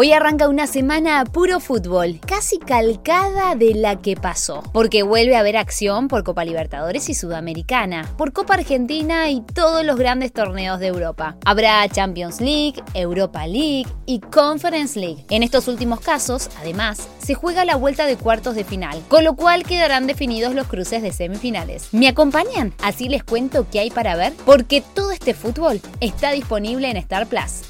Hoy arranca una semana a puro fútbol, casi calcada de la que pasó, porque vuelve a haber acción por Copa Libertadores y Sudamericana, por Copa Argentina y todos los grandes torneos de Europa. Habrá Champions League, Europa League y Conference League. En estos últimos casos, además, se juega la vuelta de cuartos de final, con lo cual quedarán definidos los cruces de semifinales. ¿Me acompañan? Así les cuento qué hay para ver, porque todo este fútbol está disponible en Star Plus.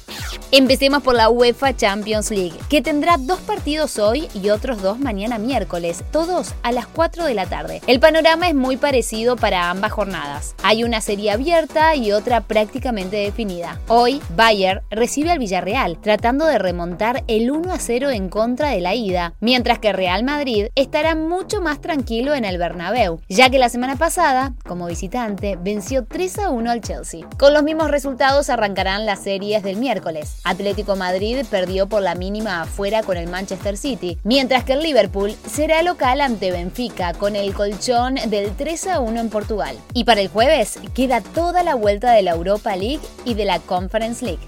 Empecemos por la UEFA Champions League, que tendrá dos partidos hoy y otros dos mañana miércoles, todos a las 4 de la tarde. El panorama es muy parecido para ambas jornadas. Hay una serie abierta y otra prácticamente definida. Hoy, Bayern recibe al Villarreal, tratando de remontar el 1 a 0 en contra de la ida, mientras que Real Madrid estará mucho más tranquilo en el Bernabéu, ya que la semana pasada, como visitante, venció 3 a 1 al Chelsea. Con los mismos resultados arrancarán las series del miércoles. Atlético Madrid perdió por la mínima afuera con el Manchester City, mientras que el Liverpool será local ante Benfica con el colchón del 3 a 1 en Portugal. Y para el jueves queda toda la vuelta de la Europa League y de la Conference League.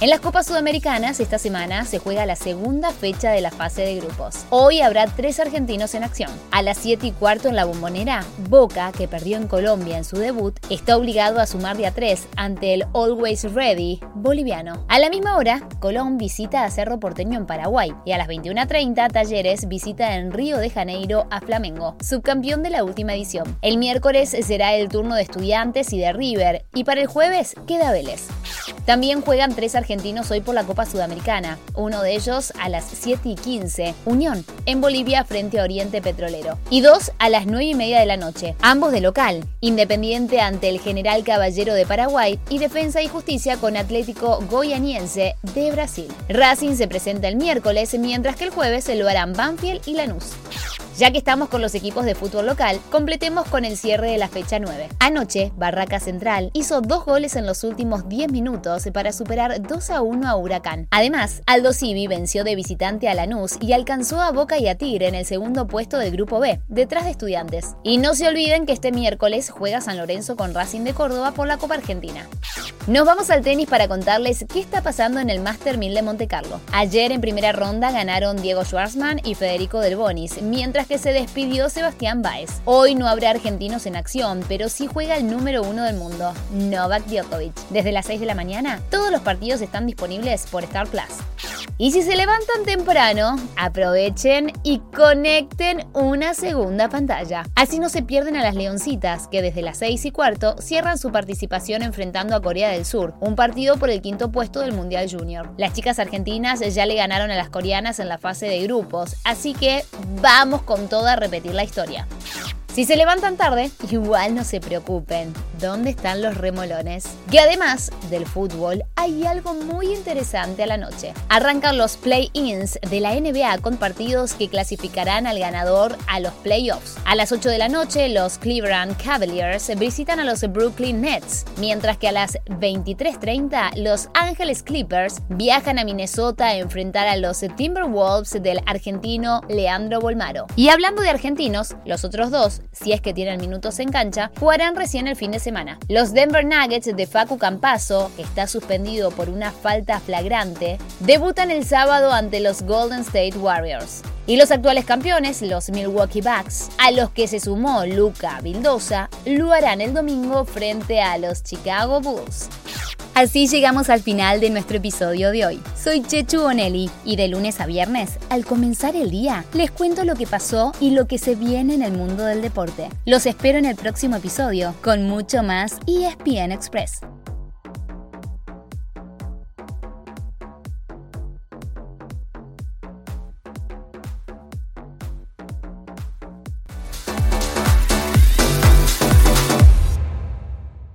En las Copas Sudamericanas esta semana se juega la segunda fecha de la fase de grupos. Hoy habrá tres argentinos en acción. A las 7 y cuarto en la bombonera, Boca, que perdió en Colombia en su debut, está obligado a sumar de a tres ante el Always Ready boliviano. A la misma hora, Colón visita a Cerro Porteño en Paraguay y a las 21.30 Talleres visita en Río de Janeiro a Flamengo, subcampeón de la última edición. El miércoles será el turno de Estudiantes y de River y para el jueves queda Vélez. También juegan tres argentinos hoy por la Copa Sudamericana, uno de ellos a las 7 y 15, Unión, en Bolivia frente a Oriente Petrolero, y dos a las 9 y media de la noche, ambos de local, Independiente ante el General Caballero de Paraguay y Defensa y Justicia con Atlético Goianiense de Brasil. Racing se presenta el miércoles, mientras que el jueves se lo harán Banfield y Lanús. Ya que estamos con los equipos de fútbol local, completemos con el cierre de la fecha 9. Anoche, Barraca Central hizo dos goles en los últimos 10 minutos para superar 2 a 1 a Huracán. Además, Aldo Civi venció de visitante a Lanús y alcanzó a Boca y a Tigre en el segundo puesto del Grupo B, detrás de Estudiantes. Y no se olviden que este miércoles juega San Lorenzo con Racing de Córdoba por la Copa Argentina. Nos vamos al tenis para contarles qué está pasando en el Master 1000 de Monte Carlo. Ayer en primera ronda ganaron Diego Schwartzman y Federico Del Bonis, mientras que se despidió Sebastián Baez. Hoy no habrá argentinos en acción, pero sí juega el número uno del mundo, Novak Djokovic. Desde las 6 de la mañana, todos los partidos están disponibles por Star Plus. Y si se levantan temprano, aprovechen y conecten una segunda pantalla. Así no se pierden a las Leoncitas, que desde las 6 y cuarto cierran su participación enfrentando a Corea del Sur, un partido por el quinto puesto del Mundial Junior. Las chicas argentinas ya le ganaron a las coreanas en la fase de grupos, así que vamos con todo a repetir la historia. Si se levantan tarde, igual no se preocupen. ¿Dónde están los remolones? Que además del fútbol, hay algo muy interesante a la noche. Arrancan los play-ins de la NBA con partidos que clasificarán al ganador a los playoffs. A las 8 de la noche, los Cleveland Cavaliers visitan a los Brooklyn Nets, mientras que a las 23:30, los Angeles Clippers viajan a Minnesota a enfrentar a los Timberwolves del argentino Leandro Bolmaro. Y hablando de argentinos, los otros dos si es que tienen minutos en cancha, jugarán recién el fin de semana. Los Denver Nuggets de Facu Campaso, que está suspendido por una falta flagrante, debutan el sábado ante los Golden State Warriors. Y los actuales campeones, los Milwaukee Bucks, a los que se sumó Luca Vildosa, lo harán el domingo frente a los Chicago Bulls. Así llegamos al final de nuestro episodio de hoy. Soy Chechu Bonelli y de lunes a viernes, al comenzar el día, les cuento lo que pasó y lo que se viene en el mundo del deporte. Los espero en el próximo episodio con mucho más ESPN Express.